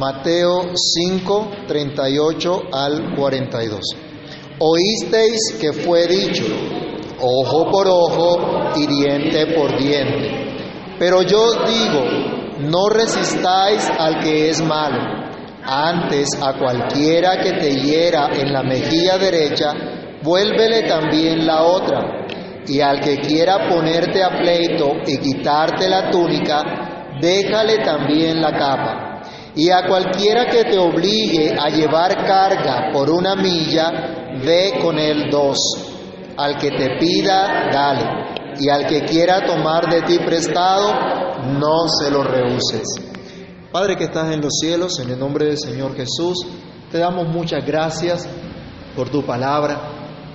Mateo 5, 38 al 42. Oísteis que fue dicho, ojo por ojo y diente por diente. Pero yo digo, no resistáis al que es malo. Antes a cualquiera que te hiera en la mejilla derecha, vuélvele también la otra. Y al que quiera ponerte a pleito y quitarte la túnica, déjale también la capa. Y a cualquiera que te obligue a llevar carga por una milla, ve con él dos. Al que te pida, dale. Y al que quiera tomar de ti prestado, no se lo rehuses. Padre que estás en los cielos, en el nombre del Señor Jesús, te damos muchas gracias por tu palabra.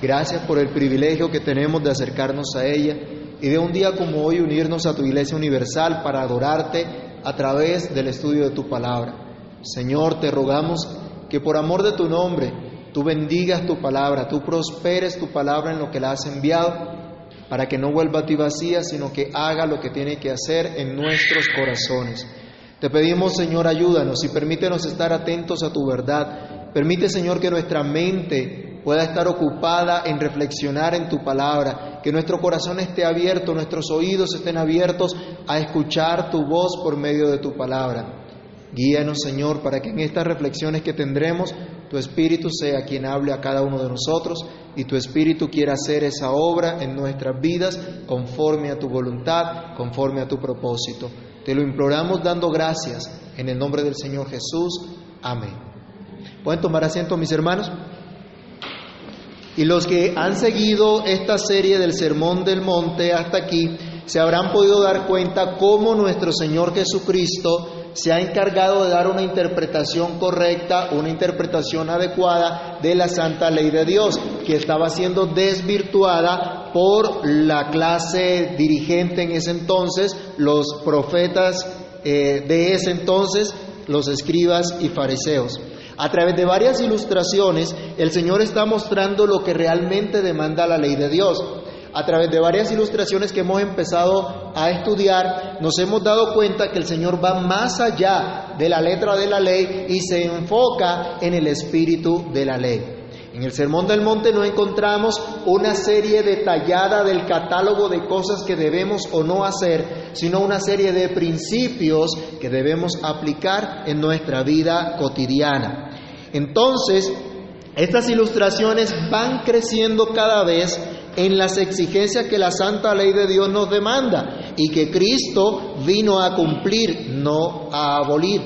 Gracias por el privilegio que tenemos de acercarnos a ella y de un día como hoy unirnos a tu iglesia universal para adorarte a través del estudio de tu palabra. Señor, te rogamos que por amor de tu nombre tú bendigas tu palabra, tú prosperes tu palabra en lo que la has enviado, para que no vuelva a ti vacía, sino que haga lo que tiene que hacer en nuestros corazones. Te pedimos, Señor, ayúdanos y permítenos estar atentos a tu verdad. Permite, Señor, que nuestra mente pueda estar ocupada en reflexionar en tu palabra, que nuestro corazón esté abierto, nuestros oídos estén abiertos a escuchar tu voz por medio de tu palabra. Guíanos, Señor, para que en estas reflexiones que tendremos, tu Espíritu sea quien hable a cada uno de nosotros y tu Espíritu quiera hacer esa obra en nuestras vidas conforme a tu voluntad, conforme a tu propósito. Te lo imploramos dando gracias en el nombre del Señor Jesús. Amén. ¿Pueden tomar asiento, mis hermanos? Y los que han seguido esta serie del Sermón del Monte hasta aquí, se habrán podido dar cuenta cómo nuestro Señor Jesucristo se ha encargado de dar una interpretación correcta, una interpretación adecuada de la santa ley de Dios, que estaba siendo desvirtuada por la clase dirigente en ese entonces, los profetas eh, de ese entonces, los escribas y fariseos. A través de varias ilustraciones, el Señor está mostrando lo que realmente demanda la ley de Dios a través de varias ilustraciones que hemos empezado a estudiar, nos hemos dado cuenta que el Señor va más allá de la letra de la ley y se enfoca en el espíritu de la ley. En el Sermón del Monte no encontramos una serie detallada del catálogo de cosas que debemos o no hacer, sino una serie de principios que debemos aplicar en nuestra vida cotidiana. Entonces, estas ilustraciones van creciendo cada vez en las exigencias que la santa ley de Dios nos demanda y que Cristo vino a cumplir, no a abolir,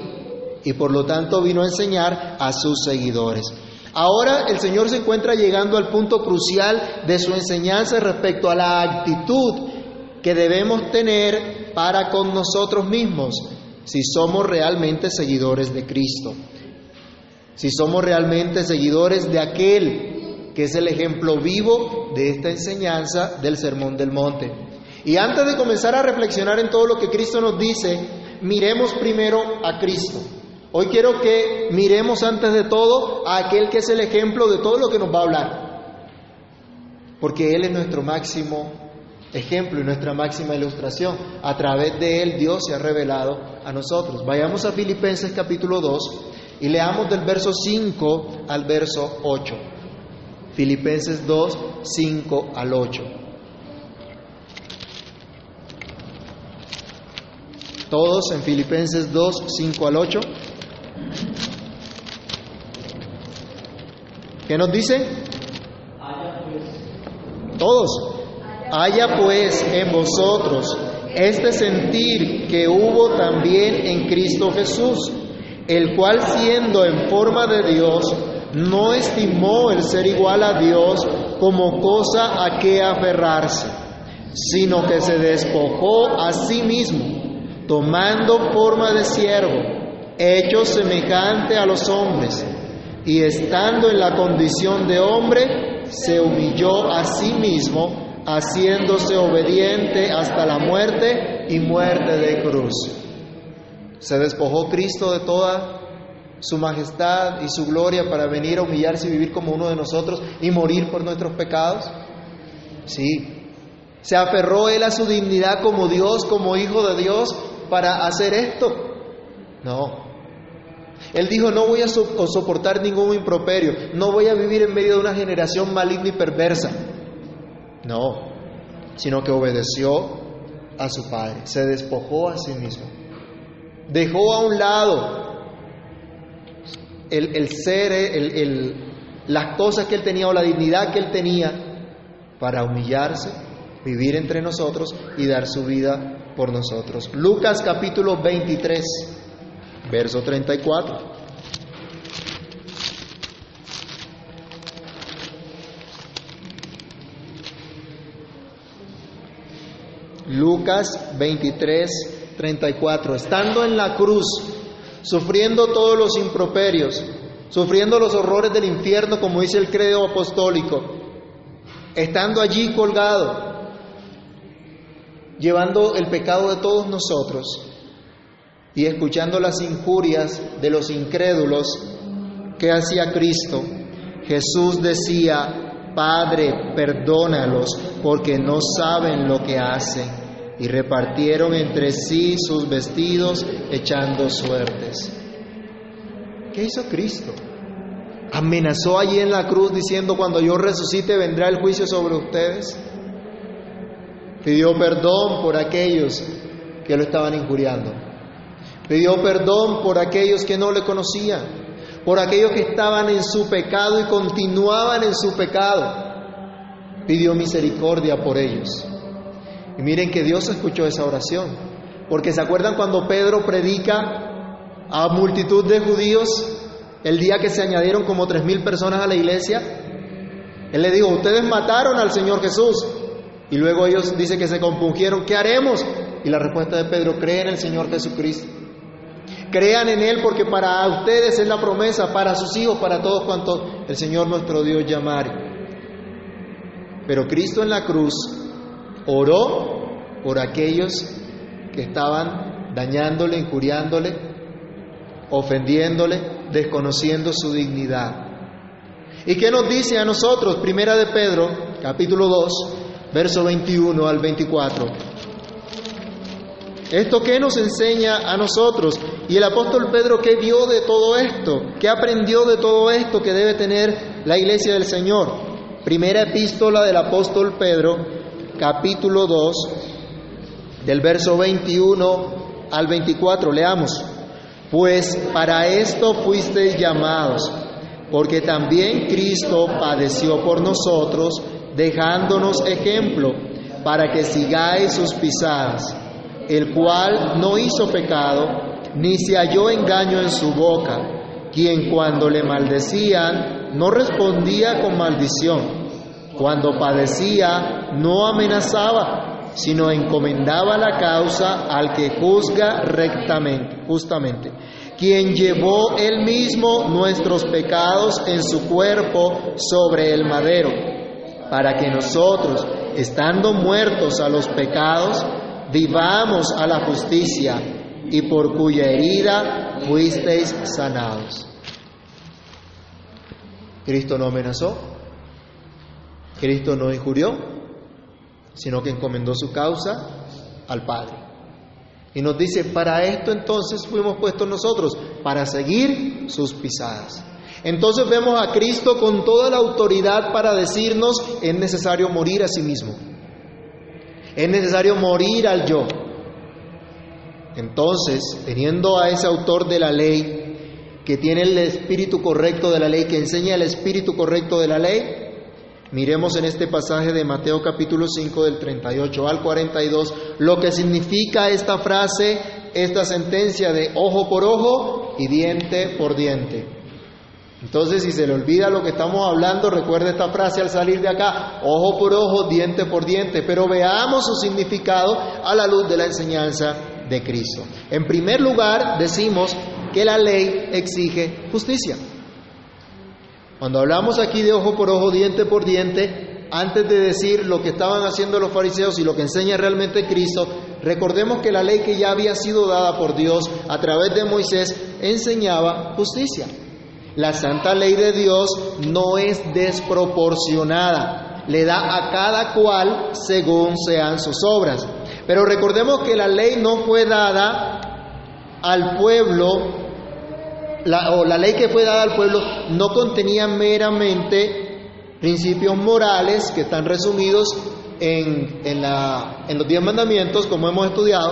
y por lo tanto vino a enseñar a sus seguidores. Ahora el Señor se encuentra llegando al punto crucial de su enseñanza respecto a la actitud que debemos tener para con nosotros mismos si somos realmente seguidores de Cristo, si somos realmente seguidores de aquel que es el ejemplo vivo de esta enseñanza del Sermón del Monte. Y antes de comenzar a reflexionar en todo lo que Cristo nos dice, miremos primero a Cristo. Hoy quiero que miremos antes de todo a aquel que es el ejemplo de todo lo que nos va a hablar. Porque Él es nuestro máximo ejemplo y nuestra máxima ilustración. A través de Él Dios se ha revelado a nosotros. Vayamos a Filipenses capítulo 2 y leamos del verso 5 al verso 8. Filipenses 2, 5 al 8. Todos en Filipenses 2, 5 al 8. ¿Qué nos dice? Todos. Haya pues en vosotros este sentir que hubo también en Cristo Jesús, el cual siendo en forma de Dios, no estimó el ser igual a Dios como cosa a que aferrarse, sino que se despojó a sí mismo, tomando forma de siervo, hecho semejante a los hombres, y estando en la condición de hombre, se humilló a sí mismo, haciéndose obediente hasta la muerte y muerte de cruz. Se despojó Cristo de toda su majestad y su gloria para venir a humillarse y vivir como uno de nosotros y morir por nuestros pecados? Sí. ¿Se aferró él a su dignidad como Dios, como hijo de Dios, para hacer esto? No. Él dijo, no voy a soportar ningún improperio, no voy a vivir en medio de una generación maligna y perversa. No, sino que obedeció a su Padre, se despojó a sí mismo, dejó a un lado el, ser, el, las cosas que él tenía o la dignidad que él tenía para humillarse, vivir entre nosotros y dar su vida por nosotros. Lucas capítulo 23 verso 34. Lucas 23, 34. Estando en la cruz, sufriendo todos los improperios, sufriendo los horrores del infierno, como dice el credo apostólico, estando allí colgado, llevando el pecado de todos nosotros, y escuchando las injurias de los incrédulos que hacía Cristo, Jesús decía, Padre, perdónalos porque no saben lo que hacen. Y repartieron entre sí sus vestidos echando suertes. ¿Qué hizo Cristo? Amenazó allí en la cruz diciendo, cuando yo resucite vendrá el juicio sobre ustedes. Pidió perdón por aquellos que lo estaban injuriando. Pidió perdón por aquellos que no le conocían, por aquellos que estaban en su pecado y continuaban en su pecado. Pidió misericordia por ellos. Y miren que Dios escuchó esa oración, porque se acuerdan cuando Pedro predica a multitud de judíos el día que se añadieron como tres mil personas a la iglesia. Él le dijo, ustedes mataron al Señor Jesús. Y luego ellos dice que se compungieron, ¿qué haremos? Y la respuesta de Pedro, cree en el Señor Jesucristo. Crean en Él porque para ustedes es la promesa, para sus hijos, para todos cuantos el Señor nuestro Dios llamare. Pero Cristo en la cruz oró por aquellos que estaban dañándole, injuriándole, ofendiéndole, desconociendo su dignidad. ¿Y qué nos dice a nosotros? Primera de Pedro, capítulo 2, verso 21 al 24. ¿Esto qué nos enseña a nosotros? Y el apóstol Pedro, ¿qué vio de todo esto? ¿Qué aprendió de todo esto que debe tener la iglesia del Señor? Primera epístola del apóstol Pedro, capítulo 2, del verso 21 al 24. Leamos. Pues para esto fuisteis llamados, porque también Cristo padeció por nosotros, dejándonos ejemplo, para que sigáis sus pisadas el cual no hizo pecado, ni se halló engaño en su boca, quien cuando le maldecían no respondía con maldición, cuando padecía no amenazaba, sino encomendaba la causa al que juzga rectamente, justamente, quien llevó él mismo nuestros pecados en su cuerpo sobre el madero, para que nosotros, estando muertos a los pecados, vivamos a la justicia y por cuya herida fuisteis sanados. Cristo no amenazó, Cristo no injurió, sino que encomendó su causa al Padre. Y nos dice, para esto entonces fuimos puestos nosotros, para seguir sus pisadas. Entonces vemos a Cristo con toda la autoridad para decirnos, es necesario morir a sí mismo. Es necesario morir al yo. Entonces, teniendo a ese autor de la ley, que tiene el espíritu correcto de la ley, que enseña el espíritu correcto de la ley, miremos en este pasaje de Mateo capítulo 5 del 38 al 42 lo que significa esta frase, esta sentencia de ojo por ojo y diente por diente. Entonces, si se le olvida lo que estamos hablando, recuerde esta frase al salir de acá, ojo por ojo, diente por diente, pero veamos su significado a la luz de la enseñanza de Cristo. En primer lugar, decimos que la ley exige justicia. Cuando hablamos aquí de ojo por ojo, diente por diente, antes de decir lo que estaban haciendo los fariseos y lo que enseña realmente Cristo, recordemos que la ley que ya había sido dada por Dios a través de Moisés enseñaba justicia. La santa ley de Dios no es desproporcionada, le da a cada cual según sean sus obras. Pero recordemos que la ley no fue dada al pueblo la, o la ley que fue dada al pueblo no contenía meramente principios morales que están resumidos en, en, los diez mandamientos, como hemos estudiado,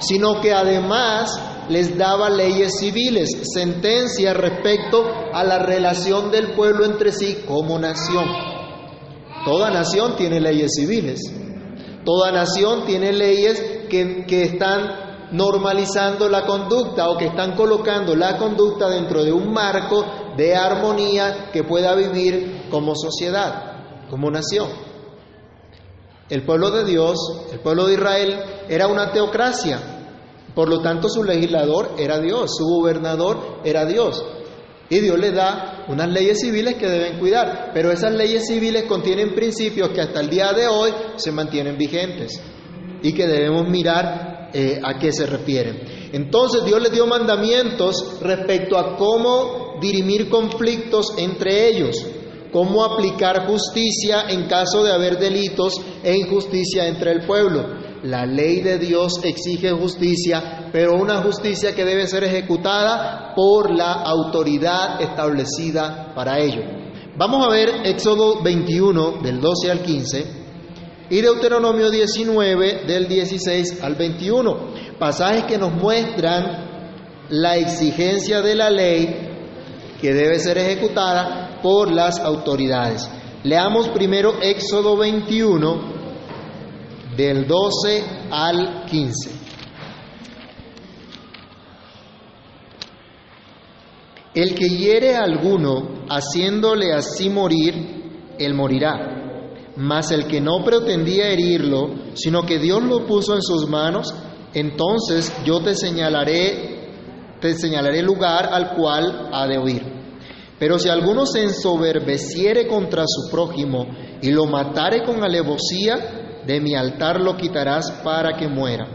sino que además les daba leyes civiles, sentencias respecto a la relación del pueblo entre sí como nación. Toda nación tiene leyes civiles. Toda nación tiene leyes que, que están normalizando la conducta o que están colocando la conducta dentro de un marco de armonía que pueda vivir como sociedad, como nación. El pueblo de Dios, el pueblo de Israel, era una teocracia, por lo tanto su legislador era Dios, su gobernador era Dios. Y Dios le da unas leyes civiles que deben cuidar, pero esas leyes civiles contienen principios que hasta el día de hoy se mantienen vigentes y que debemos mirar eh, a qué se refieren. Entonces Dios les dio mandamientos respecto a cómo dirimir conflictos entre ellos, cómo aplicar justicia en caso de haber delitos e injusticia entre el pueblo. La ley de Dios exige justicia, pero una justicia que debe ser ejecutada por la autoridad establecida para ello. Vamos a ver Éxodo 21 del 12 al 15 y Deuteronomio 19 del 16 al 21, pasajes que nos muestran la exigencia de la ley que debe ser ejecutada por las autoridades. Leamos primero Éxodo 21 del 12 al 15. El que hiere a alguno haciéndole así morir, él morirá. Mas el que no pretendía herirlo, sino que Dios lo puso en sus manos, entonces yo te señalaré, te señalaré lugar al cual ha de huir. Pero si alguno se ensoberbeciere contra su prójimo y lo matare con alevosía, de mi altar lo quitarás para que muera.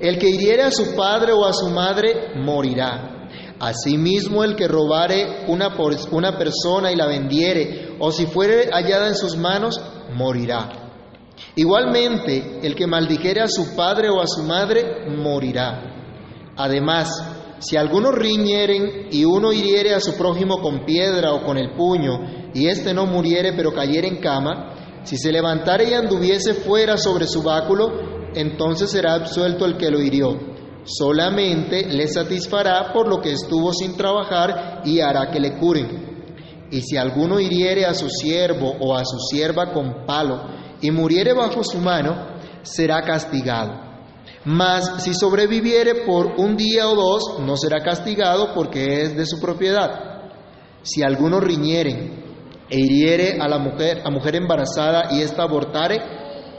El que hiriere a su padre o a su madre morirá. Asimismo, el que robare una, una persona y la vendiere, o si fuere hallada en sus manos, morirá. Igualmente, el que maldijere a su padre o a su madre, morirá. Además, si algunos riñeren y uno hiriere a su prójimo con piedra o con el puño, y éste no muriere pero cayere en cama, si se levantare y anduviese fuera sobre su báculo, entonces será absuelto el que lo hirió. Solamente le satisfará por lo que estuvo sin trabajar y hará que le curen. Y si alguno hiriere a su siervo o a su sierva con palo y muriere bajo su mano, será castigado. Mas si sobreviviere por un día o dos, no será castigado porque es de su propiedad. Si alguno riñere e hiriere a la mujer, a mujer embarazada y ésta abortare,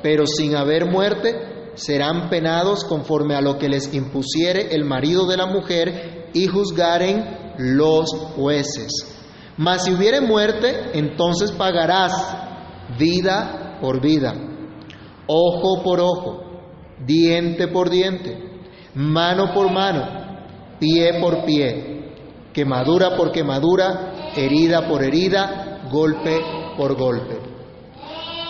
pero sin haber muerte, serán penados conforme a lo que les impusiere el marido de la mujer y juzgaren los jueces. Mas si hubiere muerte, entonces pagarás vida por vida, ojo por ojo, diente por diente, mano por mano, pie por pie, quemadura por quemadura, herida por herida, golpe por golpe.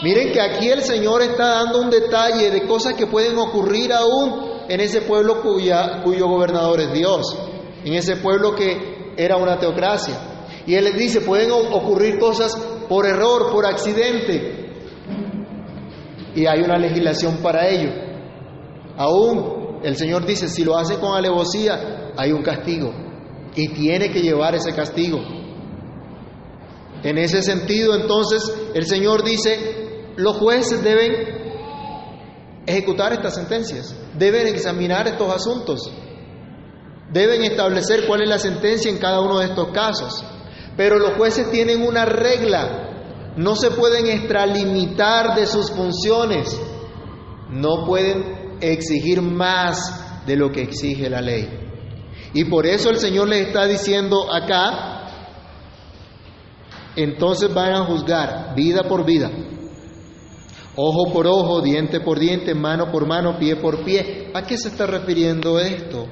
Miren que aquí el Señor está dando un detalle de cosas que pueden ocurrir aún en ese pueblo cuyo gobernador es Dios, en ese pueblo que era una teocracia. Y Él les dice, pueden ocurrir cosas por error, por accidente. Y hay una legislación para ello. Aún el Señor dice, si lo hace con alevosía, hay un castigo. Y tiene que llevar ese castigo. En ese sentido, entonces, el Señor dice, los jueces deben ejecutar estas sentencias, deben examinar estos asuntos, deben establecer cuál es la sentencia en cada uno de estos casos. Pero los jueces tienen una regla, no se pueden extralimitar de sus funciones, no pueden exigir más de lo que exige la ley. Y por eso el Señor les está diciendo acá, entonces van a juzgar vida por vida, ojo por ojo, diente por diente, mano por mano, pie por pie. ¿A qué se está refiriendo esto?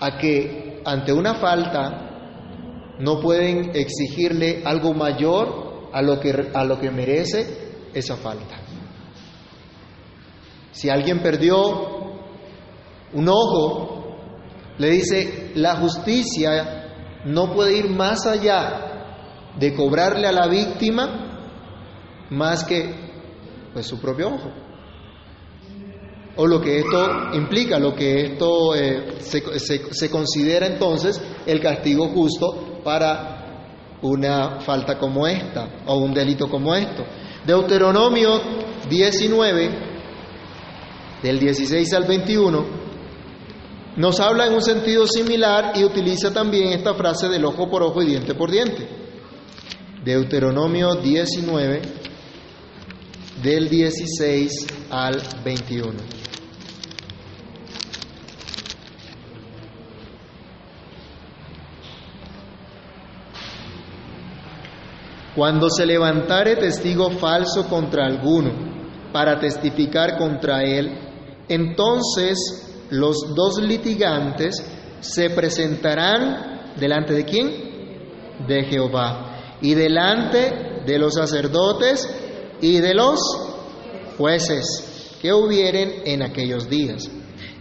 A que ante una falta no pueden exigirle algo mayor a lo que, a lo que merece esa falta. Si alguien perdió un ojo, Le dice, la justicia no puede ir más allá de cobrarle a la víctima más que pues, su propio ojo. O lo que esto implica, lo que esto eh, se, se considera entonces el castigo justo para una falta como esta o un delito como esto. Deuteronomio 19, del 16 al 21, nos habla en un sentido similar y utiliza también esta frase del ojo por ojo y diente por diente. Deuteronomio 19, del 16 al 21. Cuando se levantare testigo falso contra alguno para testificar contra él, entonces los dos litigantes se presentarán delante de quién? De Jehová y delante de los sacerdotes y de los jueces que hubieren en aquellos días.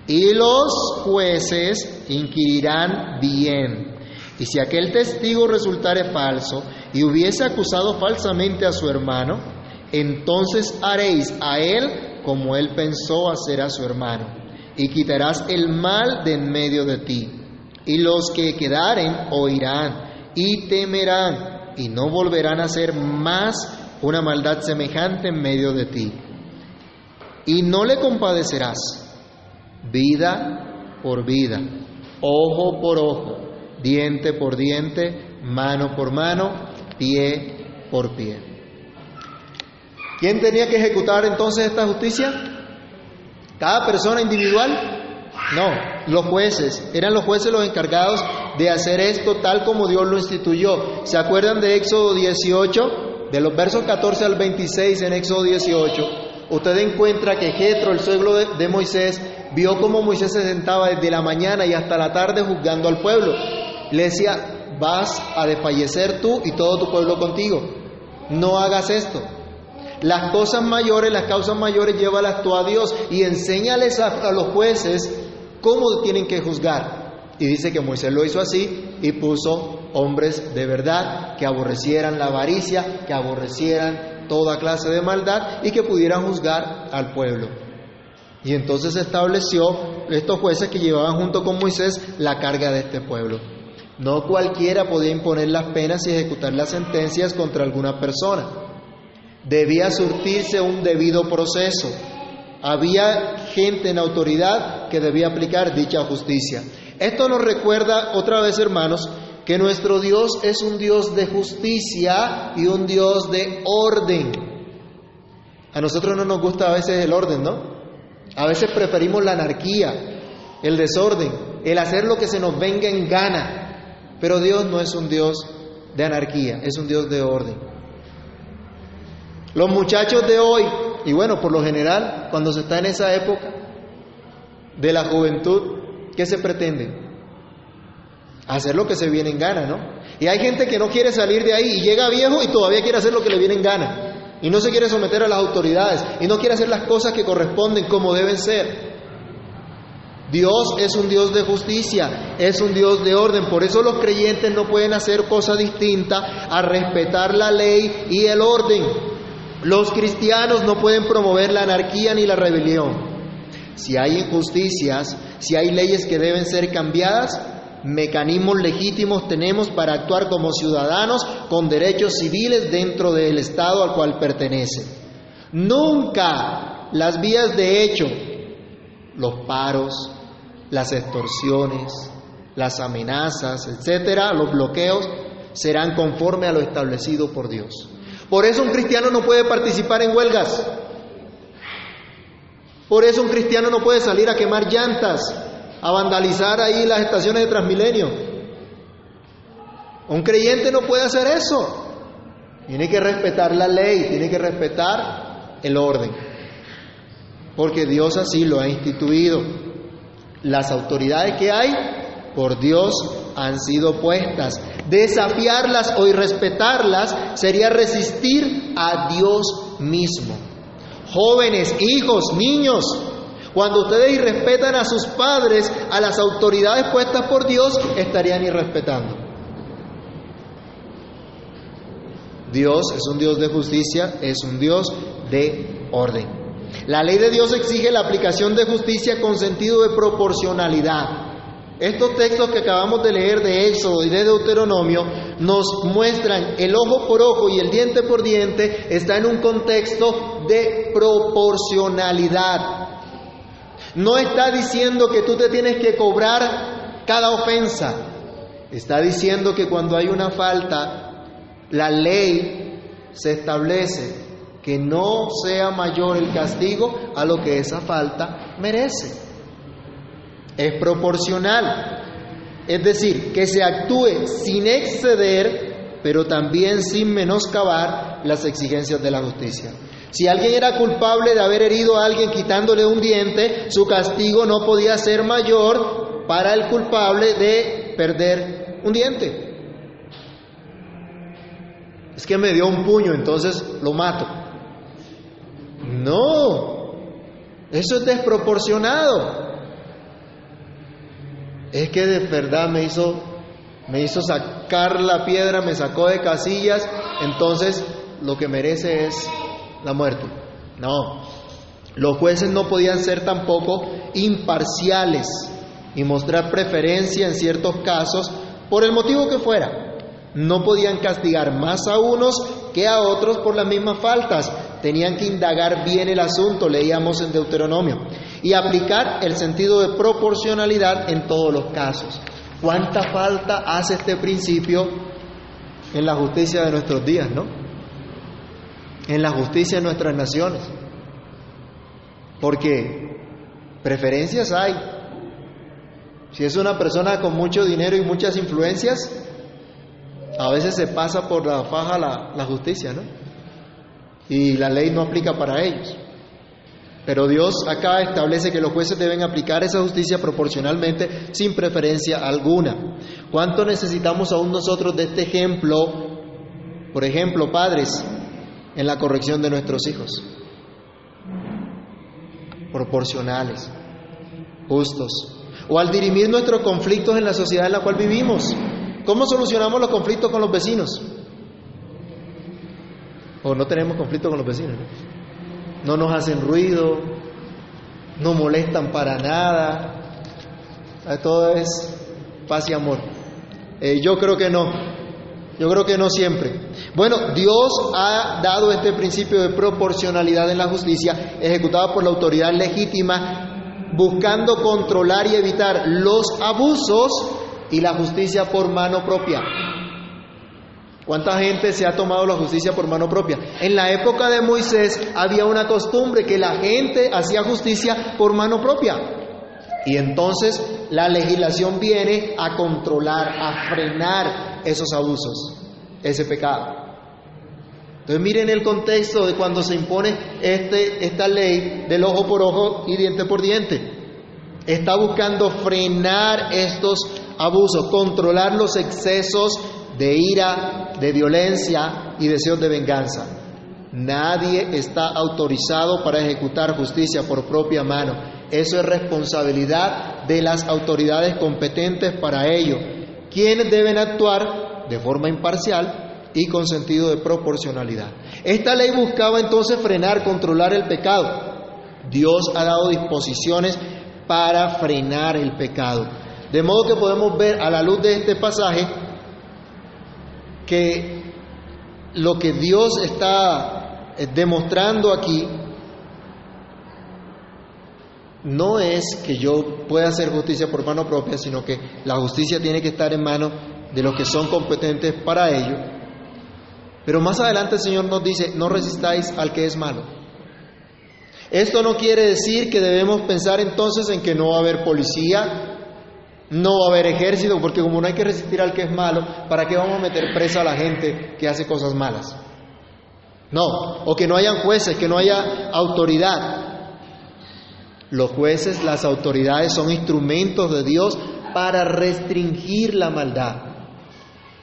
Y los jueces inquirirán bien. Y si aquel testigo resultare falso, y hubiese acusado falsamente a su hermano, entonces haréis a él como él pensó hacer a su hermano, y quitarás el mal de en medio de ti. Y los que quedaren oirán y temerán, y no volverán a hacer más una maldad semejante en medio de ti. Y no le compadecerás, vida por vida, ojo por ojo, diente por diente, mano por mano, pie por pie. ¿Quién tenía que ejecutar entonces esta justicia? ¿Cada persona individual? No, los jueces. Eran los jueces los encargados de hacer esto tal como Dios lo instituyó. ¿Se acuerdan de Éxodo 18? De los versos 14 al 26 en Éxodo 18. Usted encuentra que Jetro, el suegro de, Moisés, vio cómo Moisés se sentaba desde la mañana y hasta la tarde juzgando al pueblo. Le decía, vas a desfallecer tú y todo tu pueblo contigo. No hagas esto. Las cosas mayores, las causas mayores, llévalas tú a Dios y enséñales a, los jueces cómo tienen que juzgar. Y dice que Moisés lo hizo así y puso hombres de verdad que aborrecieran la avaricia, que aborrecieran toda clase de maldad y que pudieran juzgar al pueblo. Y entonces estableció estos jueces que llevaban junto con Moisés la carga de este pueblo. No cualquiera podía imponer las penas y ejecutar las sentencias contra alguna persona. Debía surtirse un debido proceso. Había gente en autoridad que debía aplicar dicha justicia. Esto nos recuerda otra vez, hermanos, que nuestro Dios es un Dios de justicia y un Dios de orden. A nosotros no nos gusta a veces el orden, ¿no? A veces preferimos la anarquía, el desorden, el hacer lo que se nos venga en gana. Pero Dios no es un Dios de anarquía, es un Dios de orden. Los muchachos de hoy, y bueno, por lo general, cuando se está en esa época de la juventud, ¿qué se pretende? Hacer lo que se viene en gana, ¿no? Y hay gente que no quiere salir de ahí y llega viejo y todavía quiere hacer lo que le viene en gana. Y no se quiere someter a las autoridades y no quiere hacer las cosas que corresponden como deben ser. Dios es un Dios de justicia, es un Dios de orden. Por eso los creyentes no pueden hacer cosa distinta a respetar la ley y el orden. Los cristianos no pueden promover la anarquía ni la rebelión. Si hay injusticias, si hay leyes que deben ser cambiadas, mecanismos legítimos tenemos para actuar como ciudadanos con derechos civiles dentro del Estado al cual pertenecen. Nunca las vías de hecho, los paros, las extorsiones, las amenazas, etcétera, los bloqueos, serán conforme a lo establecido por Dios. Por eso un cristiano no puede participar en huelgas. Por eso un cristiano no puede salir a quemar llantas, a vandalizar ahí las estaciones de Transmilenio. Un creyente no puede hacer eso. Tiene que respetar la ley, tiene que respetar el orden. Porque Dios así lo ha instituido. Las autoridades que hay por Dios han sido puestas. Desafiarlas o irrespetarlas sería resistir a Dios mismo. Jóvenes, hijos, niños, Cuando ustedes irrespetan a sus padres, a las autoridades puestas por Dios, estarían irrespetando. Dios es un Dios de justicia, es un Dios de orden. La ley de Dios exige la aplicación de justicia con sentido de proporcionalidad. Estos textos que acabamos de leer de Éxodo y de Deuteronomio nos muestran el ojo por ojo y el diente por diente está en un contexto de proporcionalidad. No está diciendo que tú te tienes que cobrar cada ofensa. Está diciendo que cuando hay una falta, la ley se establece que no sea mayor el castigo a lo que esa falta merece es proporcional. Es decir, que se actúe sin exceder, pero también sin menoscabar las exigencias de la justicia. Si alguien era culpable de haber herido a alguien quitándole un diente, su castigo no podía ser mayor para el culpable de perder un diente. Es que me dio un puño, entonces lo mato. No, eso es desproporcionado es que de verdad me hizo, me hizo sacar la piedra, me sacó de casillas, entonces lo que merece es la muerte. No, los jueces no podían ser tampoco imparciales y mostrar preferencia en ciertos casos por el motivo que fuera. No podían castigar más a unos que a otros por las mismas faltas. Tenían que indagar bien el asunto, leíamos en Deuteronomio y aplicar el sentido de proporcionalidad en todos los casos. ¿Cuánta falta hace este principio en la justicia de nuestros días, no? En la justicia de nuestras naciones. Porque preferencias hay. Si es una persona con mucho dinero y muchas influencias, a veces se pasa por la faja la, la justicia, ¿no? Y la ley no aplica para ellos. Pero Dios acá establece que los jueces deben aplicar esa justicia proporcionalmente sin preferencia alguna. ¿Cuánto necesitamos aún nosotros de este ejemplo? Por ejemplo, padres, en la corrección de nuestros hijos. Proporcionales, justos. O al dirimir nuestros conflictos en la sociedad en la cual vivimos. ¿Cómo solucionamos los conflictos con los vecinos? O no tenemos conflicto con los vecinos no nos hacen ruido, no molestan para nada, todo es paz y amor. Eh, yo creo que no, yo creo que no siempre. Bueno, Dios ha dado este principio de proporcionalidad en la justicia, ejecutada por la autoridad legítima, buscando controlar y evitar los abusos y la justicia por mano propia. ¿Cuánta gente se ha tomado la justicia por mano propia? En la época de Moisés había una costumbre que la gente hacía justicia por mano propia. Y entonces la legislación viene a controlar, a frenar esos abusos, ese pecado. Entonces miren el contexto de cuando se impone este, esta ley del ojo por ojo y diente por diente. Está buscando frenar estos abusos, controlar los excesos de ira, de violencia y deseos de venganza. Nadie está autorizado para ejecutar justicia por propia mano. Eso es responsabilidad de las autoridades competentes para ello, quienes deben actuar de forma imparcial y con sentido de proporcionalidad. Esta ley buscaba entonces frenar, controlar el pecado. Dios ha dado disposiciones para frenar el pecado. De modo que podemos ver a la luz de este pasaje que lo que Dios está eh, demostrando aquí no es que yo pueda hacer justicia por mano propia, sino que la justicia tiene que estar en manos de los que son competentes para ello. Pero más adelante el Señor nos dice, no resistáis al que es malo. Esto no quiere decir que debemos pensar entonces en que no va a haber policía, no va a haber ejército, porque como no hay que resistir al que es malo, ¿para qué vamos a meter presa a la gente que hace cosas malas? No, o que no hayan jueces, que no haya autoridad. Los jueces, las autoridades son instrumentos de Dios para restringir la maldad.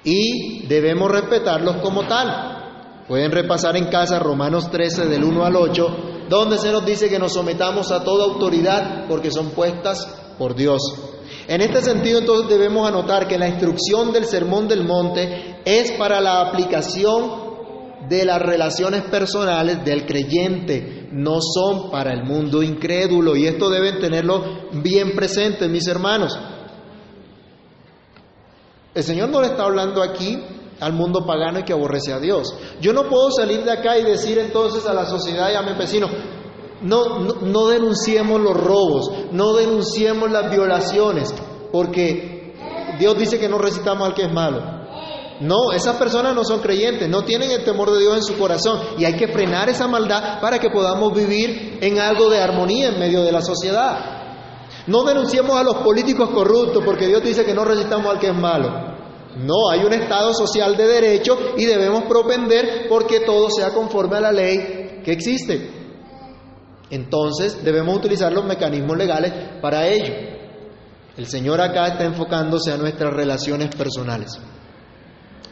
Y debemos respetarlos como tal. Pueden repasar en casa Romanos 13 del 1 al 8 donde se nos dice que nos sometamos a toda autoridad porque son puestas por Dios. En este sentido, entonces debemos anotar que la instrucción del Sermón del Monte es para la aplicación de las relaciones personales del creyente, no son para el mundo incrédulo. Y esto deben tenerlo bien presente, mis hermanos. El Señor no le está hablando aquí al mundo pagano y que aborrece a Dios. Yo no puedo salir de acá y decir entonces a la sociedad y a mi vecino, no, no, denunciemos los robos, no denunciemos las violaciones, porque Dios dice que no recitamos al que es malo. No, esas personas no son creyentes, no tienen el temor de Dios en su corazón y hay que frenar esa maldad para que podamos vivir en algo de armonía en medio de la sociedad. No denunciemos a los políticos corruptos porque Dios dice que no resistamos al que es malo. No, hay un Estado social de derecho y debemos propender porque todo sea conforme a la ley que existe. Entonces debemos utilizar los mecanismos legales para ello. El Señor acá está enfocándose a nuestras relaciones personales,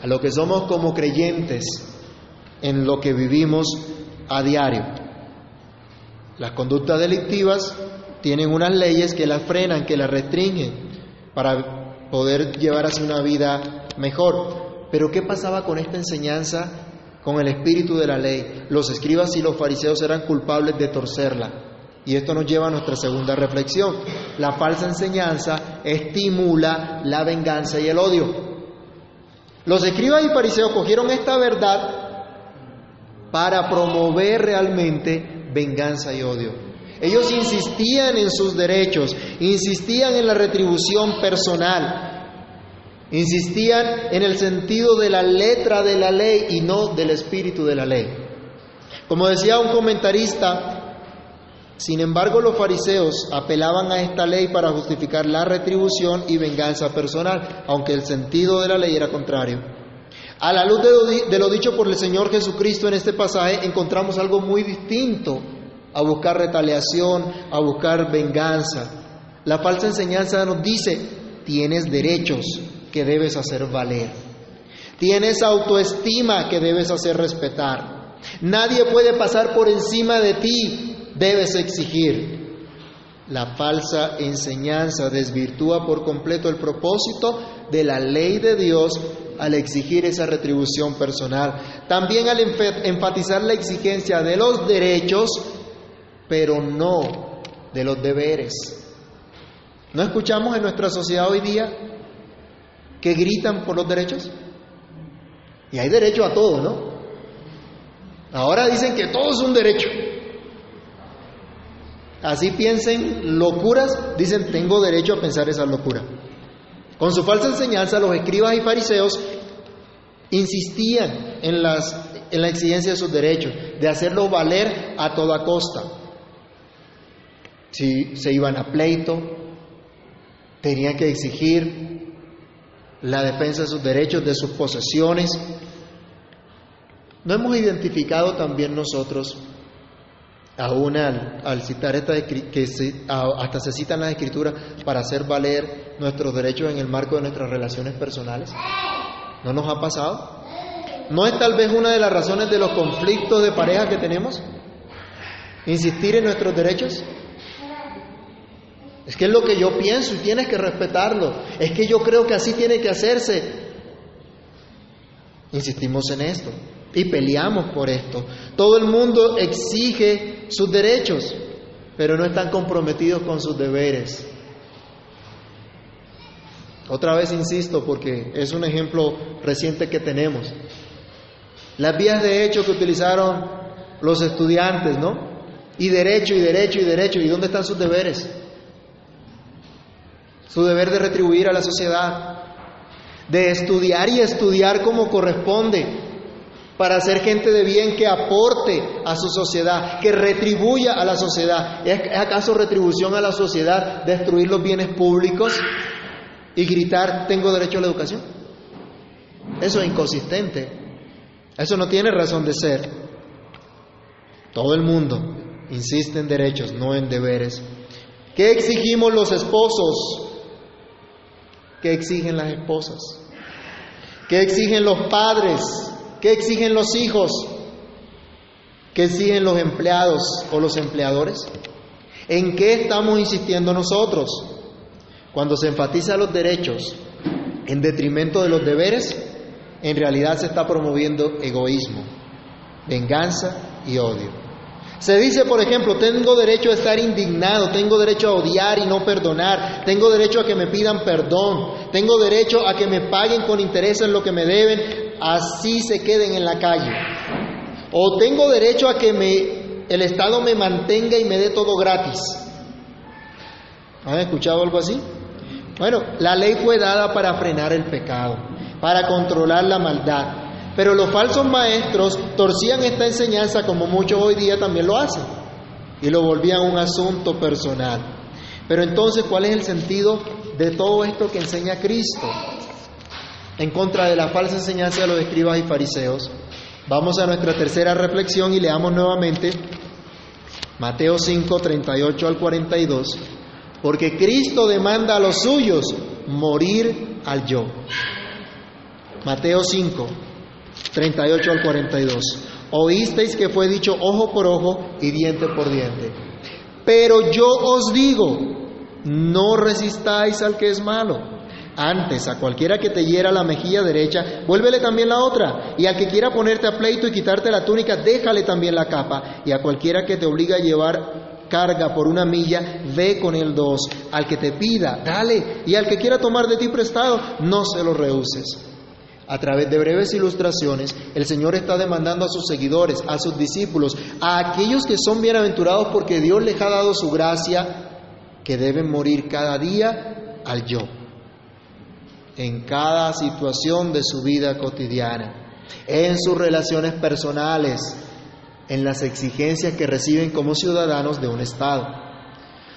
a lo que somos como creyentes en lo que vivimos a diario. Las conductas delictivas tienen unas leyes que las frenan, que las restringen para poder llevar así una vida mejor. Pero ¿qué pasaba con esta enseñanza, con el espíritu de la ley? Los escribas y los fariseos eran culpables de torcerla. Y esto nos lleva a nuestra segunda reflexión. La falsa enseñanza estimula la venganza y el odio. Los escribas y fariseos cogieron esta verdad para promover realmente venganza y odio. Ellos insistían en sus derechos, insistían en la retribución personal, insistían en el sentido de la letra de la ley y no del espíritu de la ley. Como decía un comentarista, sin embargo los fariseos apelaban a esta ley para justificar la retribución y venganza personal, aunque el sentido de la ley era contrario. A la luz de lo, dicho por el Señor Jesucristo en este pasaje encontramos algo muy distinto a buscar retaliación, a buscar venganza. La falsa enseñanza nos dice, tienes derechos que debes hacer valer. Tienes autoestima que debes hacer respetar. Nadie puede pasar por encima de ti, debes exigir. La falsa enseñanza desvirtúa por completo el propósito de la ley de Dios al exigir esa retribución personal. También al enfatizar la exigencia de los derechos pero no de los deberes. ¿No escuchamos en nuestra sociedad hoy día que gritan por los derechos? Y hay derecho a todo, ¿no? Ahora dicen que todo es un derecho. Así piensen locuras, dicen tengo derecho a pensar esa locura. Con su falsa enseñanza, los escribas y fariseos insistían en, las, en la exigencia de sus derechos, de hacerlo valer a toda costa. Si se iban a pleito, tenían que exigir la defensa de sus derechos, de sus posesiones. ¿No hemos identificado también nosotros, aún al, citar esta, que hasta se citan las escrituras para hacer valer nuestros derechos en el marco de nuestras relaciones personales? ¿No nos ha pasado? ¿No es tal vez una de las razones de los conflictos de pareja que tenemos? ¿Insistir en nuestros derechos? Es que es lo que yo pienso y tienes que respetarlo. Es que yo creo que así tiene que hacerse. Insistimos en esto y peleamos por esto. Todo el mundo exige sus derechos, pero no están comprometidos con sus deberes. Otra vez insisto porque es un ejemplo reciente que tenemos. Las vías de hecho que utilizaron los estudiantes, ¿no? Y derecho y derecho y derecho. ¿Y dónde están sus deberes? Su deber de retribuir a la sociedad, de estudiar y estudiar como corresponde, para ser gente de bien que aporte a su sociedad, que retribuya a la sociedad. ¿Es acaso retribución a la sociedad destruir los bienes públicos y gritar tengo derecho a la educación? Eso es inconsistente. Eso no tiene razón de ser. Todo el mundo insiste en derechos, no en deberes. ¿Qué exigimos los esposos? ¿Qué exigen las esposas? ¿Qué exigen los padres? ¿Qué exigen los hijos? ¿Qué siguen los empleados o los empleadores? ¿En qué estamos insistiendo nosotros? Cuando se enfatiza los derechos en detrimento de los deberes, en realidad se está promoviendo egoísmo, venganza y odio. Se dice, por ejemplo, tengo derecho a estar indignado, tengo derecho a odiar y no perdonar, tengo derecho a que me pidan perdón, tengo derecho a que me paguen con interés en lo que me deben, así se queden en la calle. O tengo derecho a que me, el Estado me mantenga y me dé todo gratis. ¿Han escuchado algo así? Bueno, la ley fue dada para frenar el pecado, para controlar la maldad, pero los falsos maestros torcían esta enseñanza como muchos hoy día también lo hacen y lo volvían un asunto personal. Pero entonces, ¿cuál es el sentido de todo esto que enseña Cristo en contra de la falsa enseñanza de los escribas y fariseos? Vamos a nuestra tercera reflexión y leamos nuevamente Mateo 5, 38 al 42, porque Cristo demanda a los suyos morir al yo. Mateo 5, 38 al 42. Oísteis que fue dicho ojo por ojo y diente por diente. Pero yo os digo, no resistáis al que es malo. Antes, a cualquiera que te hiera la mejilla derecha, vuélvele también la otra. Y al que quiera ponerte a pleito y quitarte la túnica, déjale también la capa. Y a cualquiera que te obliga a llevar carga por una milla, ve con el dos. Al que te pida, dale. Y al que quiera tomar de ti prestado, no se lo rehuses. A través de breves ilustraciones, el Señor está demandando a sus seguidores, a sus discípulos, a aquellos que son bienaventurados porque Dios les ha dado su gracia, que deben morir cada día al yo, en cada situación de su vida cotidiana, en sus relaciones personales, en las exigencias que reciben como ciudadanos de un Estado.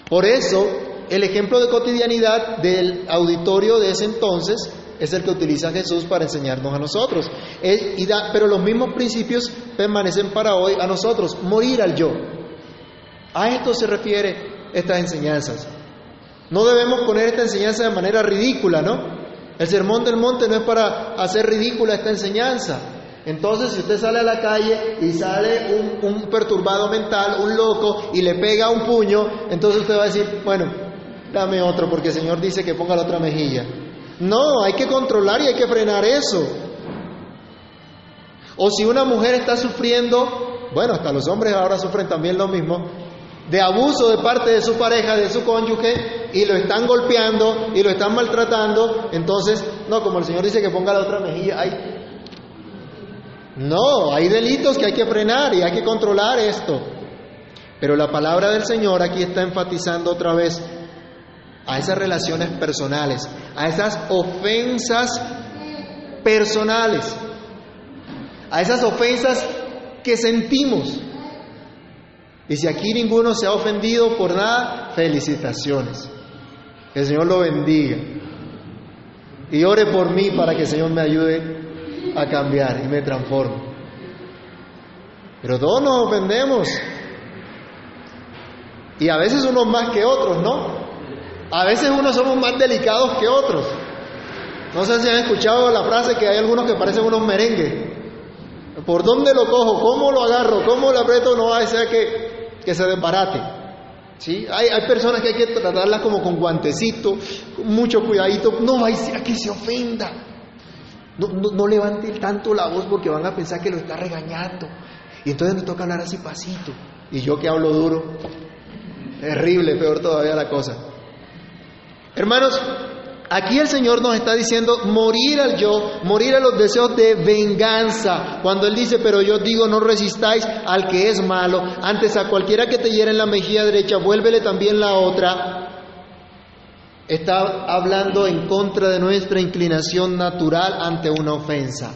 Por eso, el ejemplo de cotidianidad del auditorio de ese entonces es el que utiliza Jesús para enseñarnos a nosotros. y pero los mismos principios permanecen para hoy a nosotros, morir al yo. A esto se refiere estas enseñanzas. No debemos poner esta enseñanza de manera ridícula, ¿no? El sermón del monte no es para hacer ridícula esta enseñanza. Entonces, si usted sale a la calle y sale un, un perturbado mental, un loco, y le pega un puño, entonces usted va a decir, bueno, dame otro, porque el Señor dice que ponga la otra mejilla. No, hay que controlar y hay que frenar eso. O si una mujer está sufriendo, bueno, hasta los hombres ahora sufren también lo mismo, de abuso de parte de su pareja, de su cónyuge, y lo están golpeando y lo están maltratando, entonces, no, como el Señor dice que ponga la otra mejilla. No, hay delitos que hay que frenar y hay que controlar esto. Pero la palabra del Señor aquí está enfatizando otra vez a esas relaciones personales, a esas ofensas personales, a esas ofensas que sentimos. Y si aquí ninguno se ha ofendido por nada, felicitaciones. Que el Señor lo bendiga. Y ore por mí para que el Señor me ayude a cambiar y me transforme. Pero todos nos ofendemos. Y a veces unos más que otros, ¿no? A veces unos somos más delicados que otros. No sé si han escuchado la frase que hay algunos que parecen unos merengues. ¿Por dónde lo cojo? ¿Cómo lo agarro? ¿Cómo lo aprieto? No va a ser que, que se desbarate. ¿Sí? Hay, hay, personas que hay que tratarlas como con guantecito, con mucho cuidadito. No va a que se ofenda. No, no, no levante tanto la voz porque van a pensar que lo está regañando. Y entonces nos toca hablar así pasito. Y yo que hablo duro. Terrible, peor todavía la cosa. Hermanos, aquí el Señor nos está diciendo morir al yo, morir a los deseos de venganza. Cuando Él dice, pero yo digo, no resistáis al que es malo, antes a cualquiera que te hiera en la mejilla derecha, vuélvele también la otra. Está hablando en contra de nuestra inclinación natural ante una ofensa.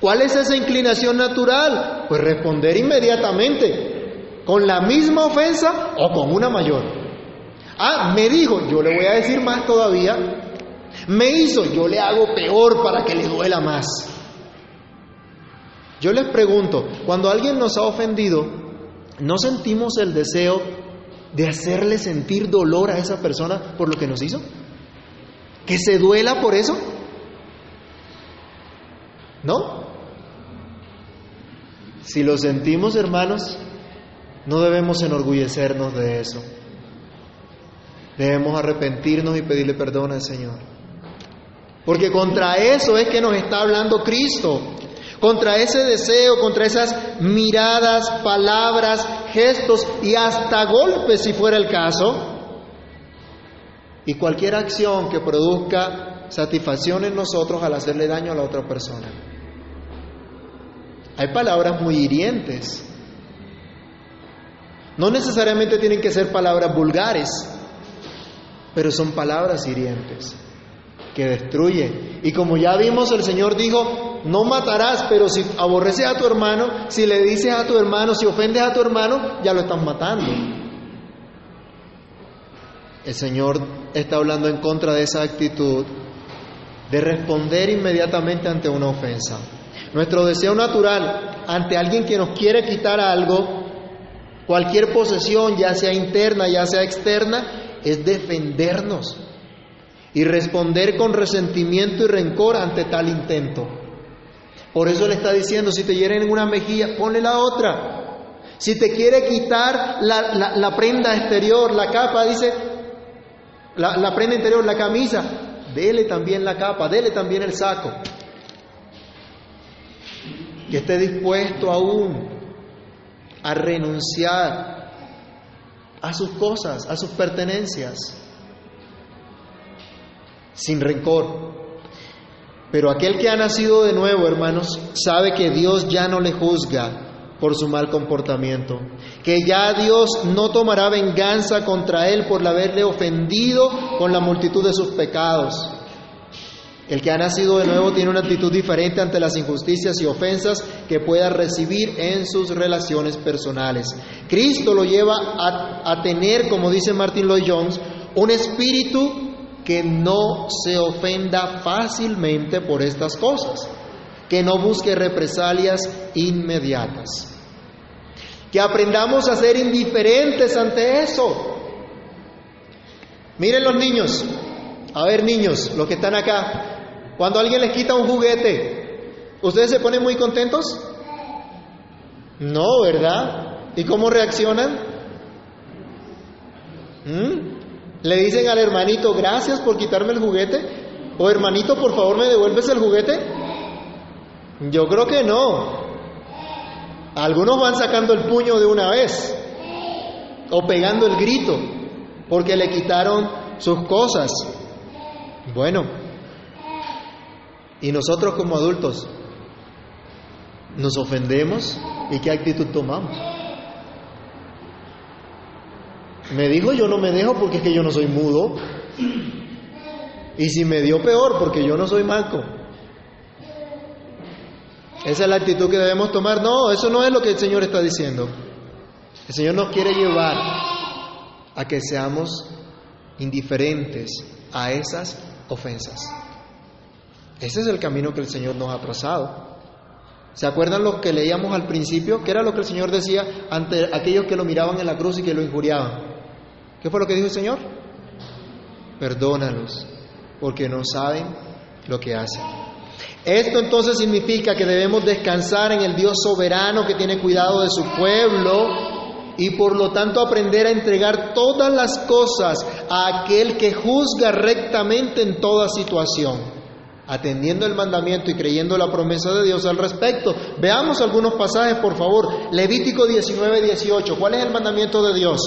¿Cuál es esa inclinación natural? Pues responder inmediatamente, con la misma ofensa o con una mayor. Ah, me dijo, yo le voy a decir más todavía. Me hizo, yo le hago peor para que le duela más. Yo les pregunto, cuando alguien nos ha ofendido, ¿no sentimos el deseo de hacerle sentir dolor a esa persona por lo que nos hizo? ¿Que se duela por eso? ¿No? Si lo sentimos, hermanos, no debemos enorgullecernos de eso. Debemos arrepentirnos y pedirle perdón al Señor. Porque contra eso es que nos está hablando Cristo. Contra ese deseo, contra esas miradas, palabras, gestos y hasta golpes si fuera el caso. Y cualquier acción que produzca satisfacción en nosotros al hacerle daño a la otra persona. Hay palabras muy hirientes. No necesariamente tienen que ser palabras vulgares, pero son palabras hirientes que destruyen. Y como ya vimos, el Señor dijo, no matarás, pero si aborreces a tu hermano, si le dices a tu hermano, si ofendes a tu hermano, ya lo estás matando. El Señor está hablando en contra de esa actitud de responder inmediatamente ante una ofensa. Nuestro deseo natural ante alguien que nos quiere quitar algo, cualquier posesión, ya sea interna, ya sea externa, es defendernos y responder con resentimiento y rencor ante tal intento. Por eso le está diciendo, si te hieren en una mejilla, ponle la otra. Si te quiere quitar la, prenda exterior, la capa, dice, la, la prenda interior, la camisa, dele también la capa, dele también el saco. Que esté dispuesto aún a renunciar a sus cosas, a sus pertenencias, sin rencor. Pero aquel que ha nacido de nuevo, hermanos, sabe que Dios ya no le juzga por su mal comportamiento, que ya Dios no tomará venganza contra él por haberle ofendido con la multitud de sus pecados. El que ha nacido de nuevo tiene una actitud diferente ante las injusticias y ofensas que pueda recibir en sus relaciones personales. Cristo lo lleva a, tener, como dice Martin Lloyd Jones, un espíritu que no se ofenda fácilmente por estas cosas, que no busque represalias inmediatas, que aprendamos a ser indiferentes ante eso. Miren los niños, a ver niños, los que están acá, cuando alguien les quita un juguete, ¿ustedes se ponen muy contentos? No, ¿verdad? ¿Y cómo reaccionan? ¿Mm? Le dicen al hermanito, gracias por quitarme el juguete. O hermanito, por favor, ¿me devuelves el juguete? Yo creo que no. Algunos van sacando el puño de una vez. O pegando el grito. Porque le quitaron sus cosas. Bueno. Y nosotros como adultos, ¿nos ofendemos? ¿Y qué actitud tomamos? Me dijo yo no me dejo porque es que yo no soy mudo. Y si me dio peor porque yo no soy manco. Esa es la actitud que debemos tomar. No, eso no es lo que el Señor está diciendo. El Señor nos quiere llevar a que seamos indiferentes a esas ofensas. Ese es el camino que el Señor nos ha trazado. ¿Se acuerdan lo que leíamos al principio? ¿Qué era lo que el Señor decía ante aquellos que lo miraban en la cruz y que lo injuriaban? ¿Qué fue lo que dijo el Señor? Perdónalos, porque no saben lo que hacen. Esto entonces significa que debemos descansar en el Dios soberano que tiene cuidado de su pueblo y por lo tanto aprender a entregar todas las cosas a aquel que juzga rectamente en toda situación, atendiendo el mandamiento y creyendo la promesa de Dios al respecto. Veamos algunos pasajes, por favor. Levítico 19, 18. ¿Cuál es el mandamiento de Dios?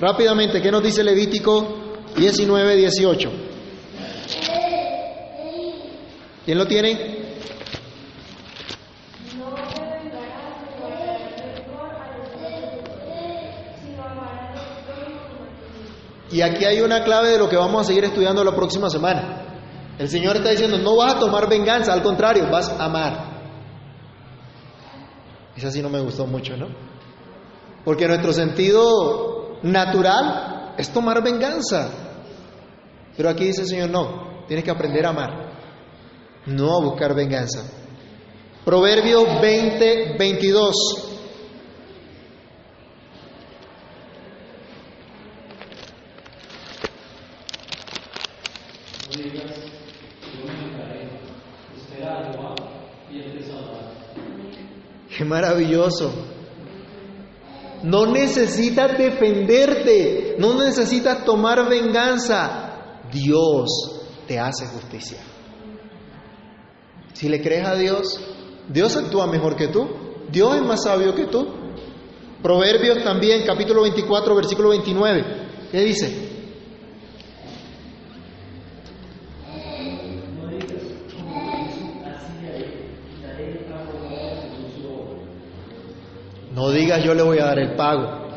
Rápidamente, ¿qué nos dice Levítico 19, 18? ¿Quién lo tiene? Y aquí hay una clave de lo que vamos a seguir estudiando la próxima semana. El Señor está diciendo, no vas a tomar venganza, al contrario, vas a amar. Esa sí no me gustó mucho, ¿no? Porque nuestro sentido natural es tomar venganza. Pero aquí dice el Señor, no, tienes que aprender a amar, no a buscar venganza. Proverbio 20, 22. Qué maravilloso. No necesitas defenderte, no necesitas tomar venganza. Dios te hace justicia. Si le crees a Dios, Dios actúa mejor que tú. Dios es más sabio que tú. Proverbios también, capítulo 24, versículo 29. ¿Qué dice? No digas yo le voy a dar el pago.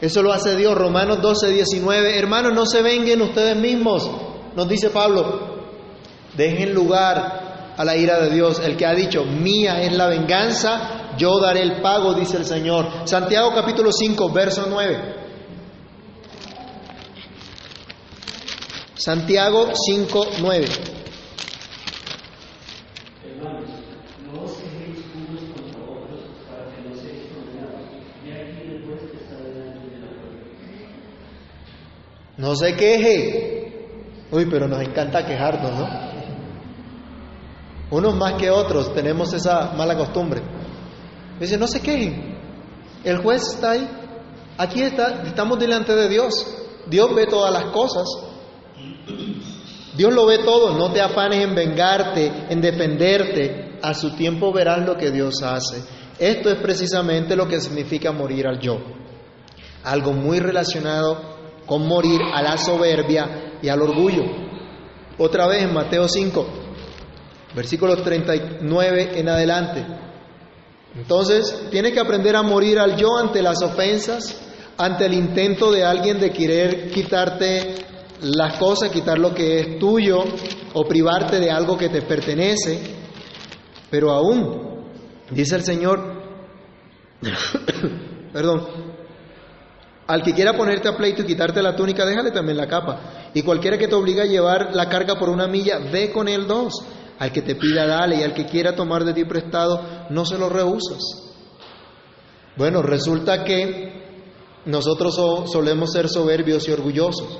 Eso lo hace Dios. Romanos 12, 19. Hermanos, no se venguen ustedes mismos. Nos dice Pablo. Dejen lugar a la ira de Dios. El que ha dicho, mía es la venganza, yo daré el pago, dice el Señor. Santiago capítulo 5, verso 9. Santiago 5, 9. No se queje. Uy, pero nos encanta quejarnos, ¿no? Unos más que otros tenemos esa mala costumbre. Dice, no se quejen. El juez está ahí. Aquí está, estamos delante de Dios. Dios ve todas las cosas. Dios lo ve todo. No te afanes en vengarte, en defenderte. A su tiempo verás lo que Dios hace. Esto es precisamente lo que significa morir al yo. Algo muy relacionado con morir a la soberbia y al orgullo. Otra vez en Mateo 5, versículos 39 en adelante. Entonces, tienes que aprender a morir al yo ante las ofensas, ante el intento de alguien de querer quitarte las cosas, quitar lo que es tuyo o privarte de algo que te pertenece. Pero aún, dice el Señor, perdón, al que quiera ponerte a pleito y quitarte la túnica, déjale también la capa. Y cualquiera que te obligue a llevar la carga por una milla, ve con él dos. Al que te pida, dale. Y al que quiera tomar de ti prestado, no se lo rehusas. Bueno, resulta que nosotros solemos ser soberbios y orgullosos.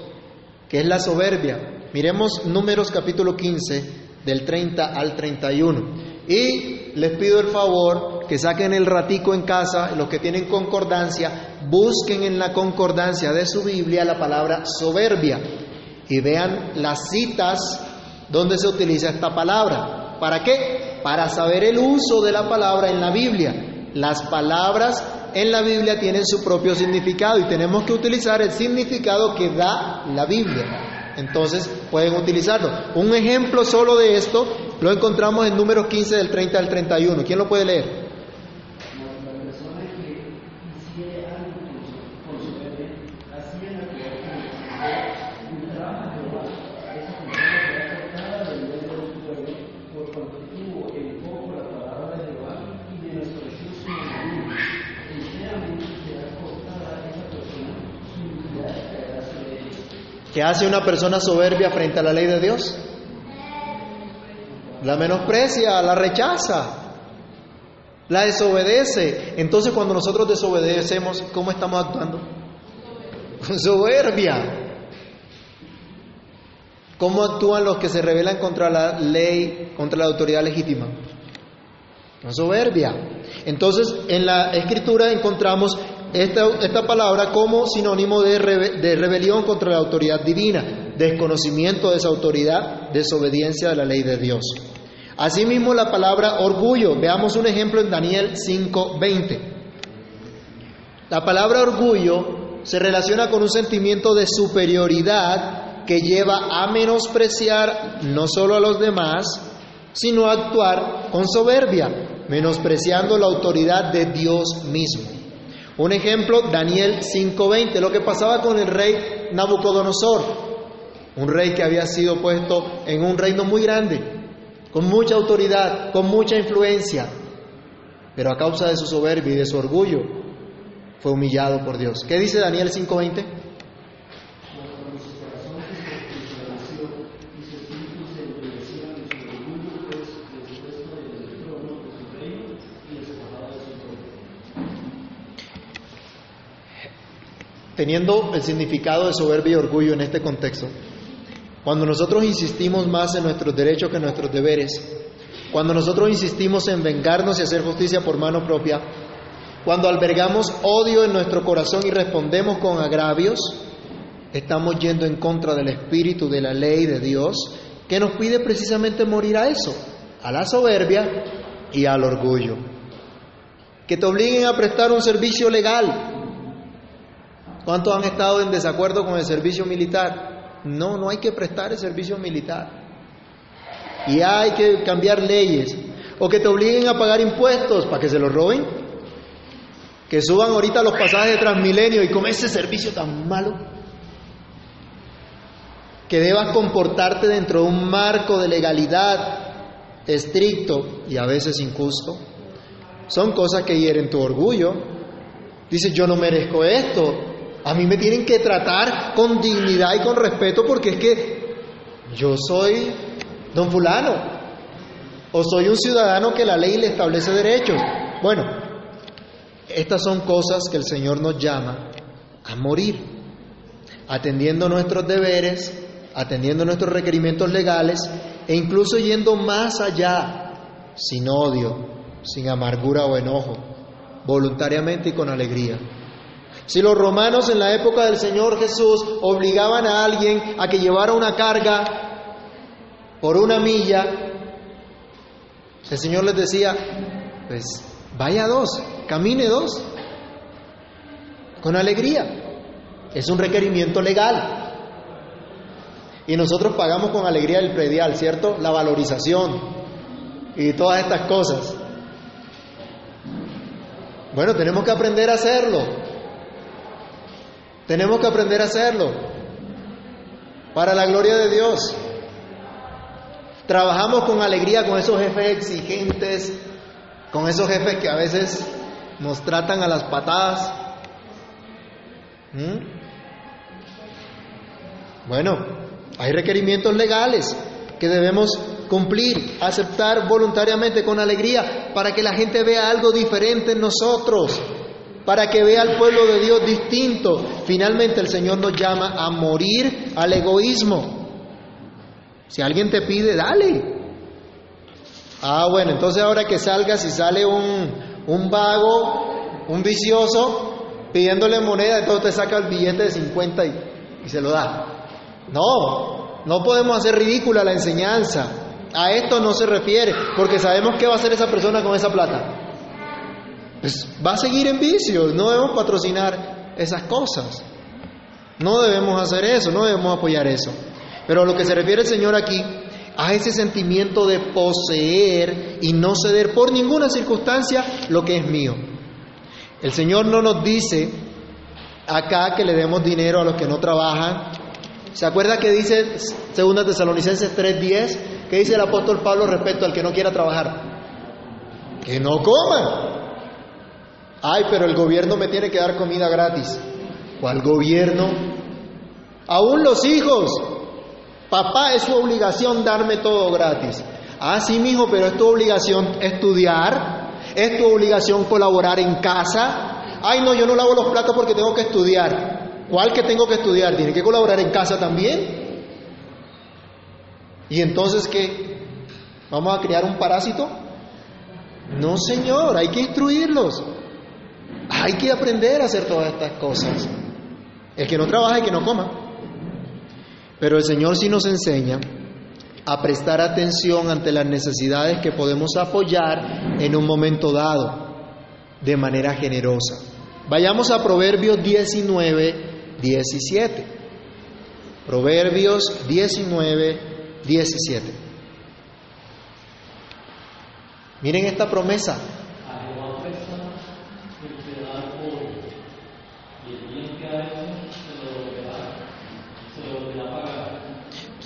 ¿Qué es la soberbia? Miremos Números capítulo 15, del 30 al 31. Y les pido el favor que saquen el ratico en casa, los que tienen concordancia, busquen en la concordancia de su Biblia la palabra soberbia y vean las citas donde se utiliza esta palabra. ¿Para qué? Para saber el uso de la palabra en la Biblia. Las palabras en la Biblia tienen su propio significado y tenemos que utilizar el significado que da la Biblia. Entonces pueden utilizarlo. Un ejemplo solo de esto lo encontramos en números 15 del 30 al 31. ¿Quién lo puede leer? ¿Qué hace una persona soberbia frente a la ley de Dios? La menosprecia, la rechaza, la desobedece. Entonces cuando nosotros desobedecemos, ¿cómo estamos actuando? Soberbia. ¿Cómo actúan los que se rebelan contra la ley, contra la autoridad legítima? Soberbia. Entonces, en la escritura encontramos esta, palabra como sinónimo de, de rebelión contra la autoridad divina, desconocimiento de esa autoridad, desobediencia de la ley de Dios. Asimismo, la palabra orgullo, veamos un ejemplo en Daniel 5:20. La palabra orgullo se relaciona con un sentimiento de superioridad que lleva a menospreciar no solo a los demás, sino a actuar con soberbia, menospreciando la autoridad de Dios mismo. Un ejemplo, Daniel 5:20, lo que pasaba con el rey Nabucodonosor, un rey que había sido puesto en un reino muy grande, con mucha autoridad, con mucha influencia, pero a causa de su soberbia y de su orgullo fue humillado por Dios. ¿Qué dice Daniel 5:20? Teniendo el significado de soberbia y orgullo en este contexto, cuando nosotros insistimos más en nuestros derechos que en nuestros deberes, cuando nosotros insistimos en vengarnos y hacer justicia por mano propia, cuando albergamos odio en nuestro corazón y respondemos con agravios, estamos yendo en contra del espíritu de la ley de Dios que nos pide precisamente morir a eso, a la soberbia y al orgullo. Que te obliguen a prestar un servicio legal. ¿Cuántos han estado en desacuerdo con el servicio militar? No, no hay que prestar el servicio militar. Y hay que cambiar leyes. O que te obliguen a pagar impuestos para que se los roben. Que suban ahorita los pasajes de Transmilenio y con ese servicio tan malo que debas comportarte dentro de un marco de legalidad estricto y a veces injusto, son cosas que hieren tu orgullo. Dices, yo no merezco esto, a mí me tienen que tratar con dignidad y con respeto porque es que yo soy don fulano o soy un ciudadano que la ley le establece derechos. Bueno, estas son cosas que el Señor nos llama a morir, atendiendo nuestros deberes atendiendo nuestros requerimientos legales e incluso yendo más allá, sin odio, sin amargura o enojo, voluntariamente y con alegría. Si los romanos en la época del Señor Jesús obligaban a alguien a que llevara una carga por una milla, el Señor les decía, pues vaya dos, camine dos, con alegría. Es un requerimiento legal. Y nosotros pagamos con alegría el predial, ¿cierto? La valorización y todas estas cosas. Bueno, tenemos que aprender a hacerlo. Tenemos que aprender a hacerlo. Para la gloria de Dios. Trabajamos con alegría con esos jefes exigentes, con esos jefes que a veces nos tratan a las patadas. ¿Mm? Bueno, hay requerimientos legales que debemos cumplir, aceptar voluntariamente con alegría para que la gente vea algo diferente en nosotros, para que vea al pueblo de Dios distinto. Finalmente el Señor nos llama a morir al egoísmo. Si alguien te pide, dale. Ah, bueno, entonces ahora que salgas y sale un, un vago, un vicioso, pidiéndole moneda, entonces te saca el billete de 50 y, y se lo da. No, no podemos hacer ridícula la enseñanza. A esto no se refiere, porque sabemos qué va a hacer esa persona con esa plata. Pues va a seguir en vicio, no debemos patrocinar esas cosas. No debemos hacer eso, no debemos apoyar eso. Pero a lo que se refiere el Señor aquí, a ese sentimiento de poseer y no ceder por ninguna circunstancia lo que es mío. El Señor no nos dice acá que le demos dinero a los que no trabajan, ¿Se acuerda que dice 2 Tesalonicenses 3:10? ¿Qué dice el apóstol Pablo respecto al que no quiera trabajar? Que no coma. Ay, pero el gobierno me tiene que dar comida gratis. ¿Cuál gobierno? Aún los hijos. Papá, es su obligación darme todo gratis. Ah, sí, mijo, pero es tu obligación estudiar, es tu obligación colaborar en casa. Ay, no, yo no lavo los platos porque tengo que estudiar. ¿Cuál que tengo que estudiar? ¿Tiene que colaborar en casa también? ¿Y entonces qué? ¿Vamos a crear un parásito? No, Señor, hay que instruirlos. Hay que aprender a hacer todas estas cosas. El que no trabaja y que no coma. Pero el Señor sí nos enseña a prestar atención ante las necesidades que podemos apoyar en un momento dado, de manera generosa. Vayamos a Proverbios 19, 17. Proverbios 19, 17. Miren esta promesa.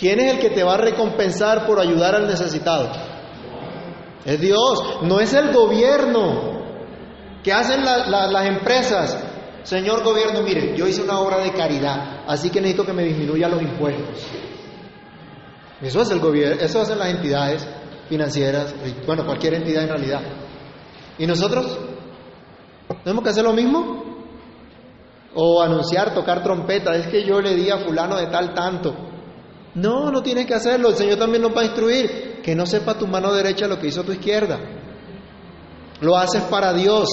¿Quién es el que te va a recompensar por ayudar al necesitado? Es Dios, no es el gobierno que hacen las empresas Señor gobierno, mire, yo hice una obra de caridad, así que necesito que me disminuya los impuestos. Eso es el gobierno, eso hacen las entidades financieras, bueno, cualquier entidad en realidad. ¿Y nosotros? ¿Tenemos que hacer lo mismo? O anunciar, tocar trompeta, es que yo le di a fulano de tal tanto. No, no tienes que hacerlo, el Señor también nos va a instruir. Que no sepa tu mano derecha lo que hizo tu izquierda. Lo haces para Dios.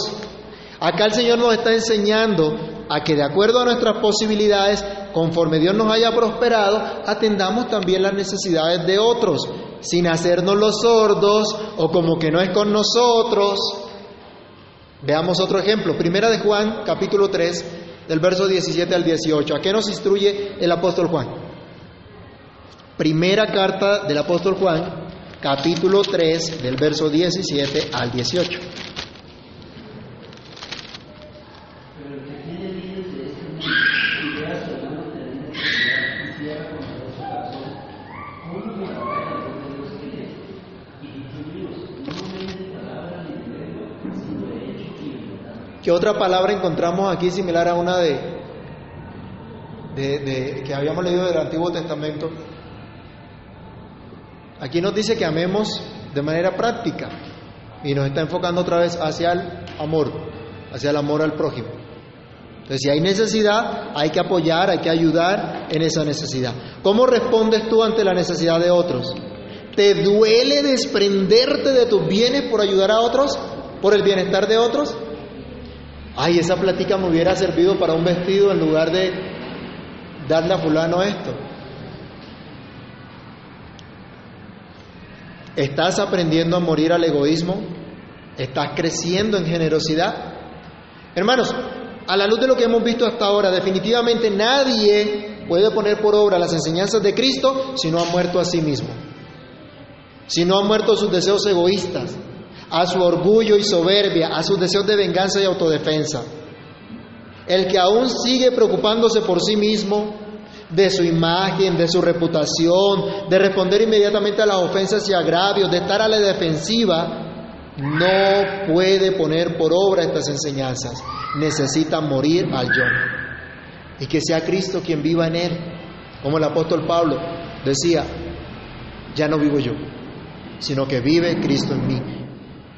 Acá el Señor nos está enseñando a que de acuerdo a nuestras posibilidades, conforme Dios nos haya prosperado, atendamos también las necesidades de otros, sin hacernos los sordos o como que no es con nosotros. Veamos otro ejemplo, Primera de Juan, capítulo 3, del verso 17 al 18. ¿A qué nos instruye el apóstol Juan? Primera carta del apóstol Juan, capítulo 3, del verso 17 al 18. ¿Qué otra palabra encontramos aquí similar a una de, de, que habíamos leído del Antiguo Testamento? Aquí nos dice que amemos de manera práctica y nos está enfocando otra vez hacia el amor, hacia el amor al prójimo. Entonces, si hay necesidad, hay que apoyar, hay que ayudar en esa necesidad. ¿Cómo respondes tú ante la necesidad de otros? ¿Te duele desprenderte de tus bienes por ayudar a otros? ¿Por el bienestar de otros? Ay, esa plática me hubiera servido para un vestido en lugar de darle a fulano esto. ¿Estás aprendiendo a morir al egoísmo? ¿Estás creciendo en generosidad? Hermanos, a la luz de lo que hemos visto hasta ahora, definitivamente nadie puede poner por obra las enseñanzas de Cristo si no ha muerto a sí mismo, si no ha muerto sus deseos egoístas, a su orgullo y soberbia, a sus deseos de venganza y autodefensa. El que aún sigue preocupándose por sí mismo, de su imagen, de su reputación, de responder inmediatamente a las ofensas y agravios, de estar a la defensiva, no puede poner por obra estas enseñanzas. Necesita morir al yo. Y que sea Cristo quien viva en él. Como el apóstol Pablo decía, ya no vivo yo, sino que vive Cristo en mí.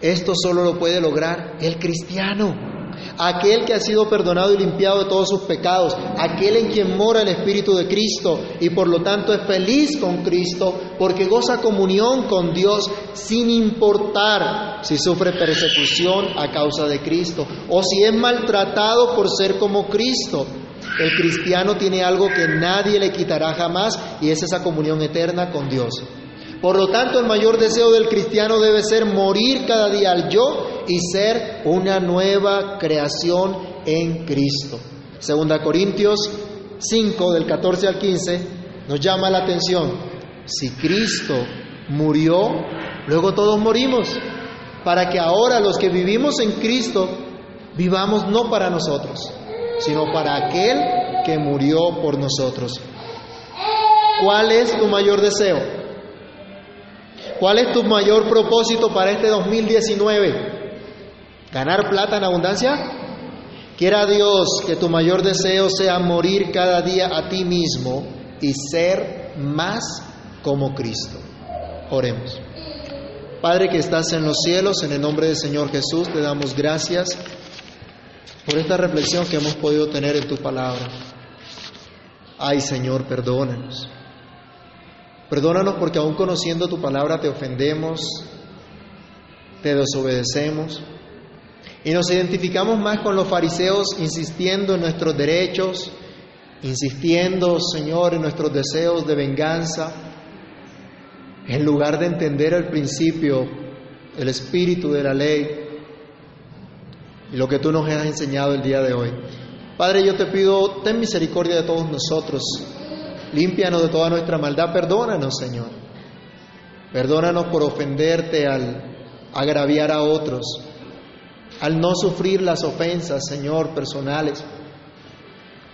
Esto solo lo puede lograr el cristiano, aquel que ha sido perdonado y limpiado de todos sus pecados, aquel en quien mora el Espíritu de Cristo y por lo tanto es feliz con Cristo porque goza comunión con Dios sin importar si sufre persecución a causa de Cristo o si es maltratado por ser como Cristo. El cristiano tiene algo que nadie le quitará jamás y es esa comunión eterna con Dios. Por lo tanto, el mayor deseo del cristiano debe ser morir cada día al yo y ser una nueva creación en Cristo. Segunda Corintios 5, del 14 al 15, nos llama la atención. Si Cristo murió, luego todos morimos, para que ahora los que vivimos en Cristo vivamos no para nosotros, sino para aquel que murió por nosotros. ¿Cuál es tu mayor deseo? ¿Cuál es tu mayor propósito para este 2019? ¿Ganar plata en abundancia? Quiera Dios que tu mayor deseo sea morir cada día a ti mismo y ser más como Cristo. Oremos. Padre que estás en los cielos, en el nombre del Señor Jesús, te damos gracias por esta reflexión que hemos podido tener en tu palabra. Ay Señor, perdónanos. Perdónanos porque aún conociendo tu palabra te ofendemos, te desobedecemos y nos identificamos más con los fariseos insistiendo en nuestros derechos, insistiendo, Señor, en nuestros deseos de venganza, en lugar de entender el principio, el espíritu de la ley y lo que tú nos has enseñado el día de hoy. Padre, yo te pido, ten misericordia de todos nosotros Límpianos de toda nuestra maldad. Perdónanos, Señor. Perdónanos por ofenderte al agraviar a otros, al no sufrir las ofensas, Señor, personales,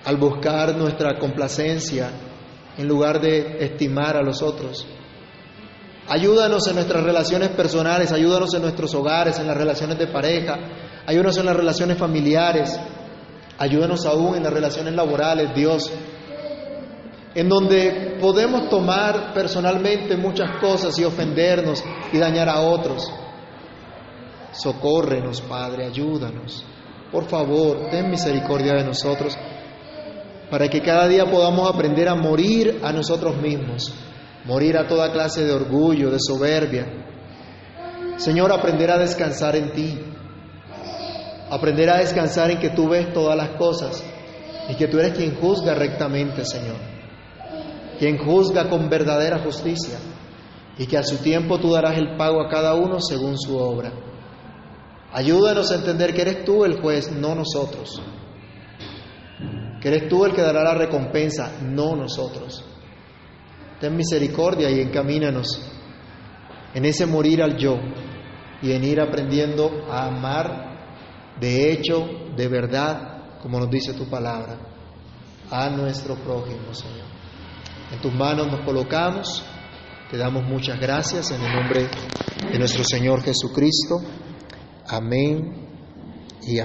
al buscar nuestra complacencia en lugar de estimar a los otros. Ayúdanos en nuestras relaciones personales, ayúdanos en nuestros hogares, en las relaciones de pareja, ayúdanos en las relaciones familiares, ayúdanos aún en las relaciones laborales, Dios en donde podemos tomar personalmente muchas cosas y ofendernos y dañar a otros. Socórrenos, Padre, ayúdanos. Por favor, ten misericordia de nosotros. para que cada día podamos aprender a morir a nosotros mismos, morir a toda clase de orgullo, de soberbia. Señor, aprender a descansar en ti, aprender a descansar en que tú ves todas las cosas y que tú eres quien juzga rectamente, Señor, quien juzga con verdadera justicia y que a su tiempo tú darás el pago a cada uno según su obra. Ayúdanos a entender que eres tú el juez, no nosotros. Que eres tú el que dará la recompensa, no nosotros. Ten misericordia y encamínanos en ese morir al yo y en ir aprendiendo a amar de hecho, de verdad, como nos dice tu palabra, a nuestro prójimo, Señor. En tus manos nos colocamos, te damos muchas gracias en el nombre de nuestro Señor Jesucristo. Amén